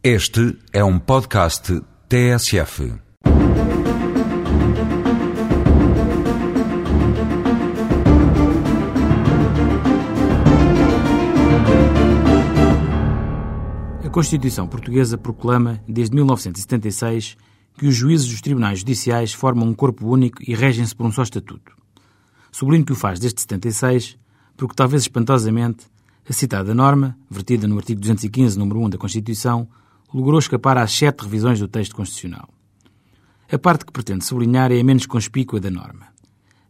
Este é um podcast TSF. A Constituição Portuguesa proclama, desde 1976, que os juízes dos tribunais judiciais formam um corpo único e regem-se por um só estatuto. Sublinho que o faz desde 76, porque talvez espantosamente a citada norma, vertida no artigo 215, número 1 da Constituição, logrou escapar às sete revisões do texto constitucional. A parte que pretende sublinhar é a menos conspícua da norma,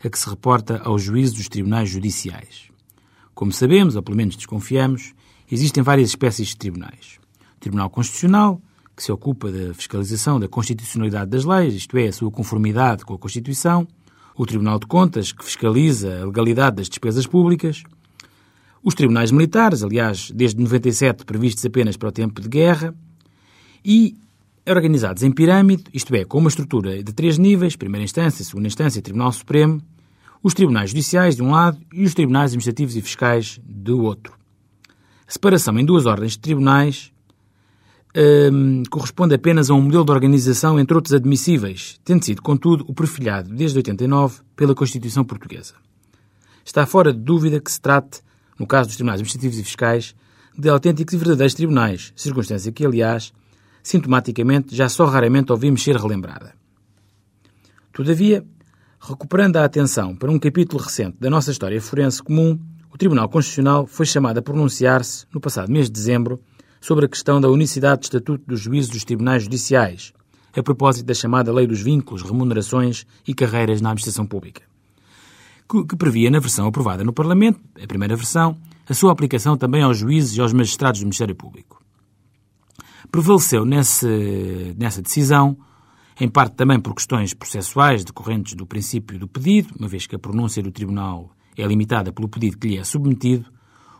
a que se reporta aos juízes dos tribunais judiciais. Como sabemos, ou pelo menos desconfiamos, existem várias espécies de tribunais. O Tribunal Constitucional, que se ocupa da fiscalização da constitucionalidade das leis, isto é, a sua conformidade com a Constituição. O Tribunal de Contas, que fiscaliza a legalidade das despesas públicas. Os tribunais militares, aliás, desde 97 previstos apenas para o tempo de guerra e organizados em pirâmide, isto é, com uma estrutura de três níveis, primeira instância, segunda instância e Tribunal Supremo, os tribunais judiciais de um lado e os tribunais administrativos e fiscais do outro. A separação em duas ordens de tribunais hum, corresponde apenas a um modelo de organização, entre outros admissíveis, tendo sido, contudo, o perfilhado desde 89 pela Constituição Portuguesa. Está fora de dúvida que se trate, no caso dos tribunais administrativos e fiscais, de autênticos e verdadeiros tribunais, circunstância que, aliás, sintomaticamente, já só raramente ouvimos ser relembrada. Todavia, recuperando a atenção para um capítulo recente da nossa história forense comum, o Tribunal Constitucional foi chamado a pronunciar-se, no passado mês de dezembro, sobre a questão da unicidade de estatuto dos juízes dos tribunais judiciais, a propósito da chamada Lei dos Vínculos, Remunerações e Carreiras na Administração Pública, que previa na versão aprovada no Parlamento, a primeira versão, a sua aplicação também aos juízes e aos magistrados do Ministério Público. Prevaleceu nesse, nessa decisão, em parte também por questões processuais decorrentes do princípio do pedido, uma vez que a pronúncia do Tribunal é limitada pelo pedido que lhe é submetido,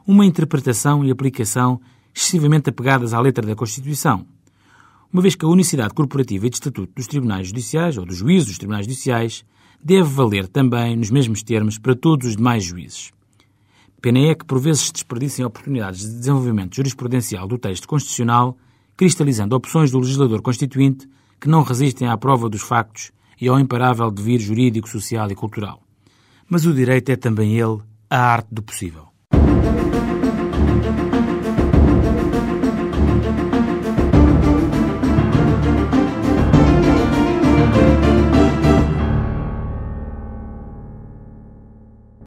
uma interpretação e aplicação excessivamente apegadas à letra da Constituição, uma vez que a unicidade corporativa e de estatuto dos tribunais judiciais, ou dos juízes dos tribunais judiciais, deve valer também nos mesmos termos para todos os demais juízes. Pena é que por vezes se desperdicem oportunidades de desenvolvimento jurisprudencial do texto constitucional cristalizando opções do legislador constituinte que não resistem à prova dos factos e ao imparável devir jurídico, social e cultural. Mas o direito é também ele a arte do possível.